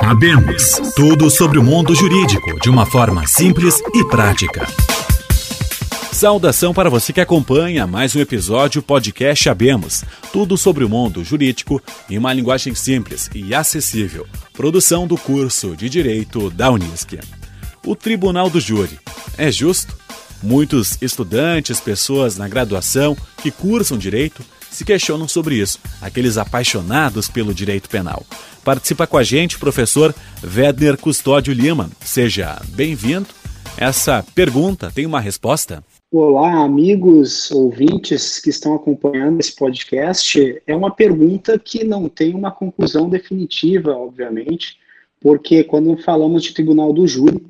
Abemos tudo sobre o mundo jurídico de uma forma simples e prática. Saudação para você que acompanha mais um episódio podcast Abemos, tudo sobre o mundo jurídico em uma linguagem simples e acessível. Produção do curso de Direito da Unisc. O Tribunal do Júri é justo? Muitos estudantes, pessoas na graduação que cursam direito se questionam sobre isso, aqueles apaixonados pelo direito penal. Participa com a gente o professor Vedner Custódio Lima. Seja bem-vindo. Essa pergunta tem uma resposta? Olá, amigos ouvintes que estão acompanhando esse podcast. É uma pergunta que não tem uma conclusão definitiva, obviamente, porque quando falamos de tribunal do júri,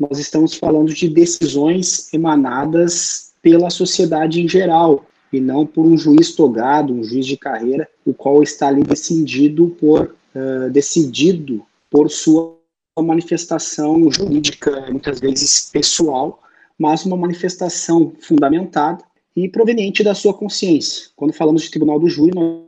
nós estamos falando de decisões emanadas pela sociedade em geral, e não por um juiz togado, um juiz de carreira, o qual está ali decidido por, uh, decidido por sua manifestação jurídica, muitas vezes pessoal, mas uma manifestação fundamentada e proveniente da sua consciência. Quando falamos de tribunal do júri, nós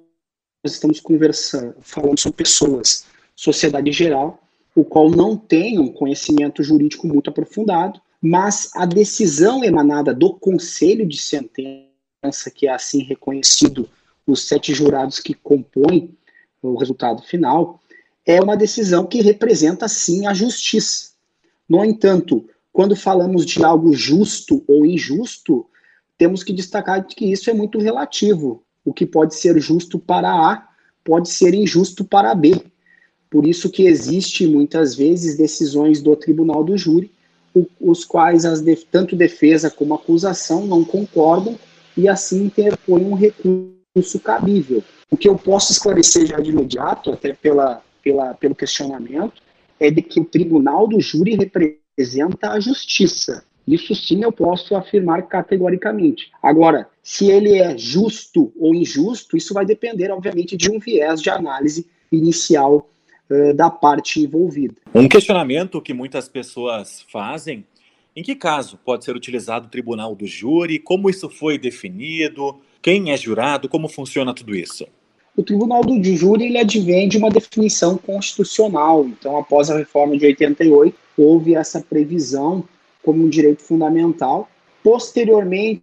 estamos conversando, falando sobre pessoas, sociedade em geral, o qual não tem um conhecimento jurídico muito aprofundado, mas a decisão emanada do conselho de sentença que é assim reconhecido os sete jurados que compõem o resultado final, é uma decisão que representa sim a justiça. No entanto, quando falamos de algo justo ou injusto, temos que destacar que isso é muito relativo. O que pode ser justo para A pode ser injusto para B. Por isso que existe muitas vezes decisões do tribunal do júri, os quais de, tanto defesa como acusação não concordam e assim interpõe um recurso cabível. O que eu posso esclarecer já de imediato, até pela, pela, pelo questionamento, é de que o tribunal do júri representa a justiça. Isso sim eu posso afirmar categoricamente. Agora, se ele é justo ou injusto, isso vai depender, obviamente, de um viés de análise inicial uh, da parte envolvida. Um questionamento que muitas pessoas fazem em que caso pode ser utilizado o tribunal do júri? Como isso foi definido? Quem é jurado? Como funciona tudo isso? O tribunal do júri ele advém de uma definição constitucional. Então, após a reforma de 88, houve essa previsão como um direito fundamental. Posteriormente,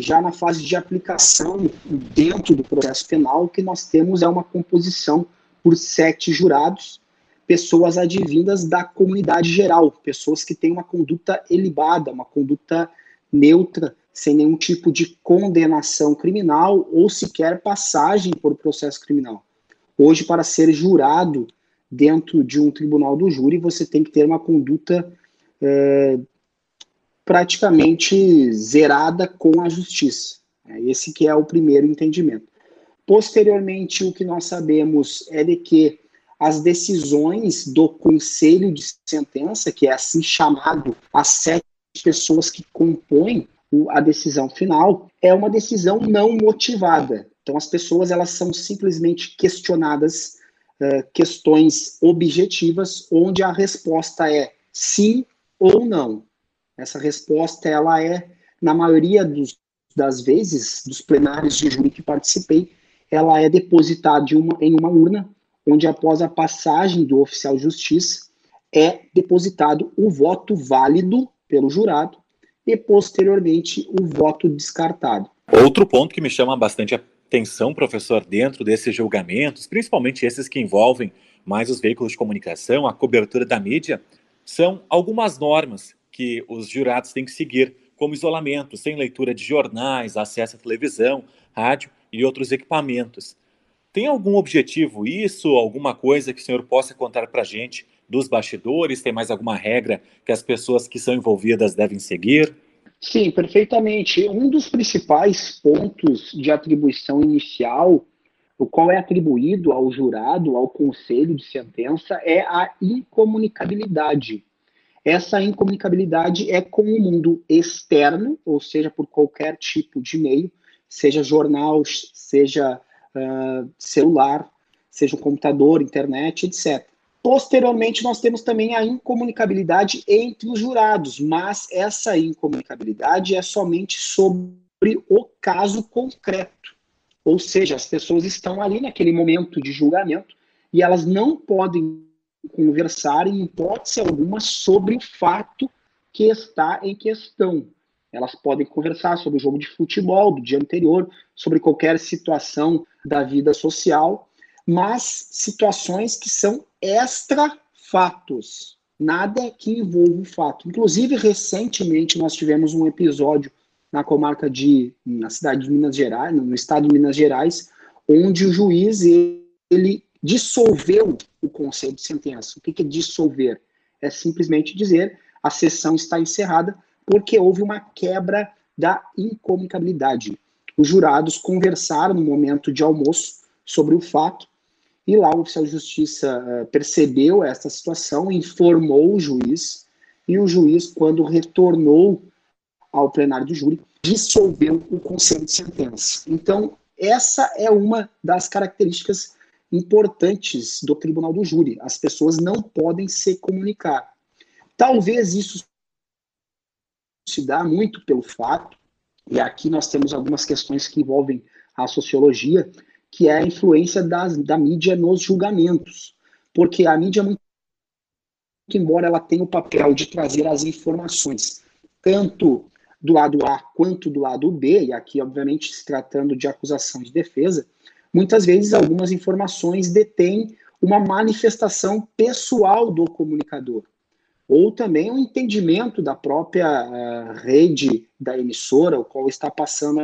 já na fase de aplicação dentro do processo penal, o que nós temos é uma composição por sete jurados, pessoas advindas da comunidade geral, pessoas que têm uma conduta elibada, uma conduta neutra, sem nenhum tipo de condenação criminal ou sequer passagem por processo criminal. Hoje, para ser jurado dentro de um tribunal do júri, você tem que ter uma conduta é, praticamente zerada com a justiça. É esse que é o primeiro entendimento. Posteriormente, o que nós sabemos é de que as decisões do conselho de sentença, que é assim chamado as sete pessoas que compõem a decisão final, é uma decisão não motivada. Então as pessoas elas são simplesmente questionadas uh, questões objetivas, onde a resposta é sim ou não. Essa resposta ela é na maioria dos, das vezes dos plenários de júri que participei, ela é depositada uma, em uma urna onde após a passagem do oficial de justiça é depositado o voto válido pelo jurado e posteriormente o voto descartado. Outro ponto que me chama bastante atenção, professor, dentro desses julgamentos, principalmente esses que envolvem mais os veículos de comunicação, a cobertura da mídia, são algumas normas que os jurados têm que seguir, como isolamento, sem leitura de jornais, acesso à televisão, rádio e outros equipamentos. Tem algum objetivo isso? Alguma coisa que o senhor possa contar para a gente dos bastidores? Tem mais alguma regra que as pessoas que são envolvidas devem seguir? Sim, perfeitamente. Um dos principais pontos de atribuição inicial, o qual é atribuído ao jurado, ao conselho de sentença, é a incomunicabilidade. Essa incomunicabilidade é com o mundo externo, ou seja, por qualquer tipo de meio, seja jornal, seja uh, celular, seja um computador, internet, etc. Posteriormente, nós temos também a incomunicabilidade entre os jurados, mas essa incomunicabilidade é somente sobre o caso concreto. Ou seja, as pessoas estão ali naquele momento de julgamento e elas não podem conversar em hipótese alguma sobre o fato que está em questão. Elas podem conversar sobre o jogo de futebol do dia anterior, sobre qualquer situação da vida social, mas situações que são extra fatos, nada que envolva o fato. Inclusive, recentemente nós tivemos um episódio na comarca de, na cidade de Minas Gerais, no estado de Minas Gerais, onde o juiz ele dissolveu o conselho de sentença. O que é dissolver? É simplesmente dizer a sessão está encerrada porque houve uma quebra da incomunicabilidade. Os jurados conversaram no momento de almoço sobre o fato e lá o oficial de justiça uh, percebeu essa situação, informou o juiz e o juiz, quando retornou ao plenário do júri, dissolveu o conselho de sentença. Então, essa é uma das características importantes do tribunal do júri. As pessoas não podem se comunicar. Talvez isso se dá muito pelo fato, e aqui nós temos algumas questões que envolvem a sociologia, que é a influência das, da mídia nos julgamentos. Porque a mídia, muito embora ela tenha o papel de trazer as informações, tanto do lado A quanto do lado B, e aqui, obviamente, se tratando de acusação de defesa, muitas vezes algumas informações detêm uma manifestação pessoal do comunicador, ou também um entendimento da própria uh, rede da emissora, o qual está passando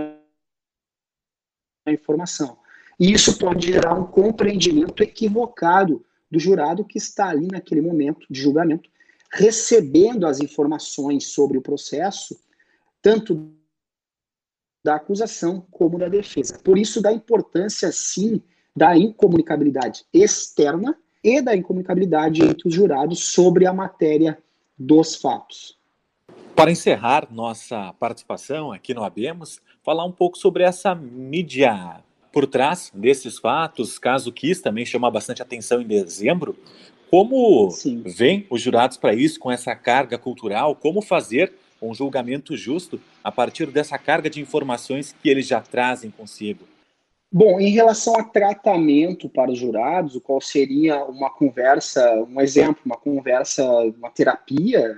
a informação. E isso pode gerar um compreendimento equivocado do jurado que está ali naquele momento de julgamento, recebendo as informações sobre o processo, tanto da acusação como da defesa. Por isso, da importância, sim, da incomunicabilidade externa e da incomunicabilidade entre os jurados sobre a matéria dos fatos. Para encerrar nossa participação aqui no Abemos, falar um pouco sobre essa mídia por trás desses fatos, caso quis também chamar bastante atenção em dezembro. Como Sim. vem os jurados para isso, com essa carga cultural? Como fazer um julgamento justo a partir dessa carga de informações que eles já trazem consigo? Bom, em relação a tratamento para os jurados, o qual seria uma conversa, um exemplo, uma conversa, uma terapia,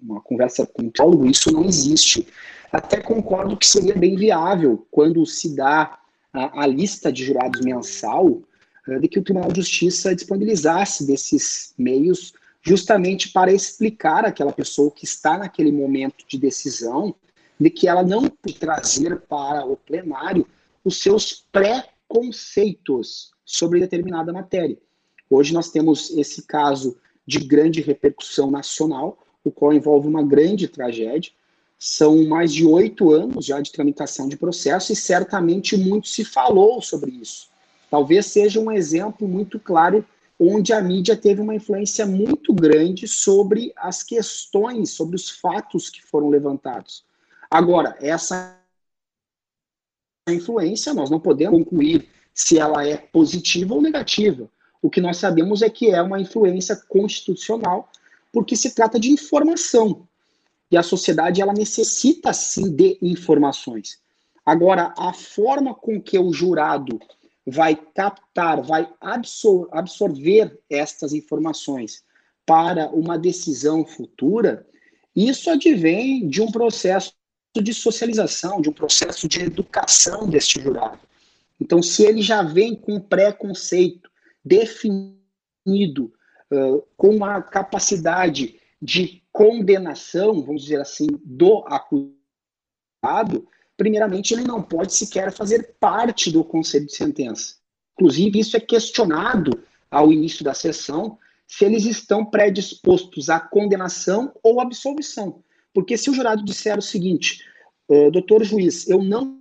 uma conversa com o psicólogo, isso não existe. Até concordo que seria bem viável quando se dá a, a lista de jurados mensal, eh, de que o Tribunal de Justiça disponibilizasse desses meios justamente para explicar àquela pessoa que está naquele momento de decisão de que ela não pode trazer para o plenário os seus pré-conceitos sobre determinada matéria. Hoje nós temos esse caso de grande repercussão nacional, o qual envolve uma grande tragédia. São mais de oito anos já de tramitação de processo e certamente muito se falou sobre isso. Talvez seja um exemplo muito claro onde a mídia teve uma influência muito grande sobre as questões, sobre os fatos que foram levantados. Agora, essa influência, nós não podemos concluir se ela é positiva ou negativa. O que nós sabemos é que é uma influência constitucional, porque se trata de informação. E a sociedade ela necessita sim de informações. Agora, a forma com que o jurado vai captar, vai absor absorver estas informações para uma decisão futura, isso advém de um processo de socialização, de um processo de educação deste jurado. Então, se ele já vem com um preconceito definido, uh, com uma capacidade de condenação, vamos dizer assim, do acusado, primeiramente, ele não pode sequer fazer parte do conselho de sentença. Inclusive, isso é questionado ao início da sessão, se eles estão predispostos à condenação ou absolvição. Porque se o jurado disser o seguinte, uh, doutor juiz, eu não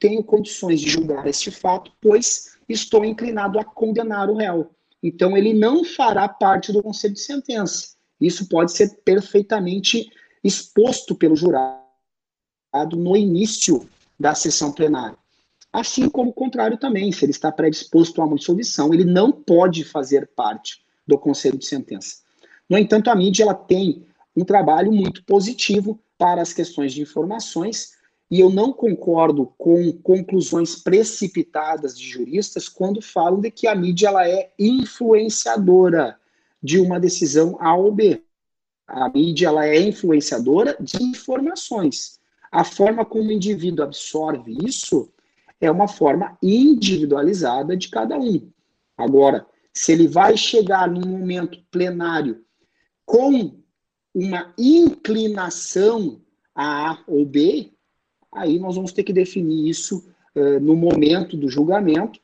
tenho condições de julgar este fato, pois estou inclinado a condenar o réu. Então, ele não fará parte do conselho de sentença. Isso pode ser perfeitamente exposto pelo jurado no início da sessão plenária. Assim como o contrário também, se ele está predisposto a uma dissolução, ele não pode fazer parte do conselho de sentença. No entanto, a mídia ela tem um trabalho muito positivo para as questões de informações E eu não concordo com conclusões precipitadas de juristas quando falam de que a mídia ela é influenciadora de uma decisão A ou B. A mídia ela é influenciadora de informações. A forma como o indivíduo absorve isso é uma forma individualizada de cada um. Agora, se ele vai chegar num momento plenário com uma inclinação a A ou B, aí nós vamos ter que definir isso uh, no momento do julgamento.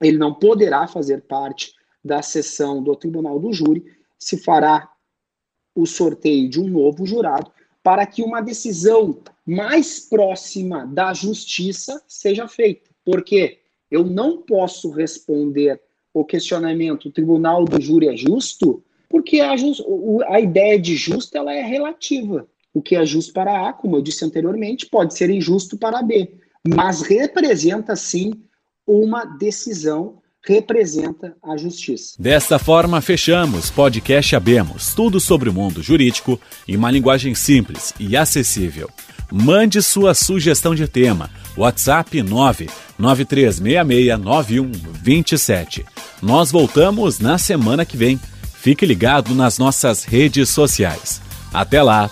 Ele não poderá fazer parte da sessão do tribunal do júri, se fará o sorteio de um novo jurado para que uma decisão mais próxima da justiça seja feita. Porque eu não posso responder o questionamento o tribunal do júri é justo, porque a, a ideia de justo ela é relativa. O que é justo para A, como eu disse anteriormente, pode ser injusto para B, mas representa sim uma decisão representa a justiça. Desta forma, fechamos podcast Abemos, tudo sobre o mundo jurídico em uma linguagem simples e acessível. Mande sua sugestão de tema. WhatsApp 993669127. Nós voltamos na semana que vem. Fique ligado nas nossas redes sociais. Até lá!